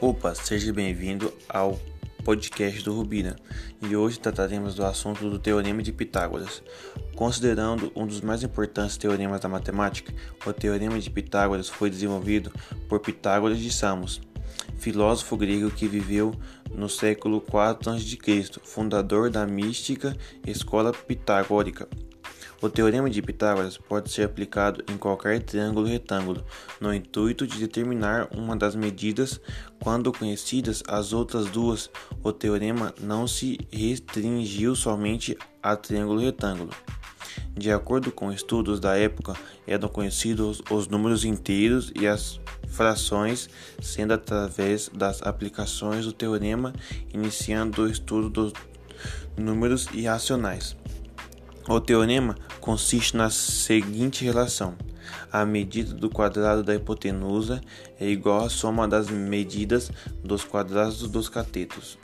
Opa, seja bem-vindo ao podcast do Rubina e hoje trataremos do assunto do Teorema de Pitágoras. Considerando um dos mais importantes teoremas da matemática, o Teorema de Pitágoras foi desenvolvido por Pitágoras de Samos, filósofo grego que viveu no século IV a.C., fundador da mística escola pitagórica. O teorema de Pitágoras pode ser aplicado em qualquer triângulo retângulo, no intuito de determinar uma das medidas. Quando conhecidas as outras duas, o teorema não se restringiu somente a triângulo retângulo. De acordo com estudos da época, eram conhecidos os números inteiros e as frações, sendo através das aplicações do teorema iniciando o estudo dos números irracionais. O teorema consiste na seguinte relação: a medida do quadrado da hipotenusa é igual à soma das medidas dos quadrados dos catetos.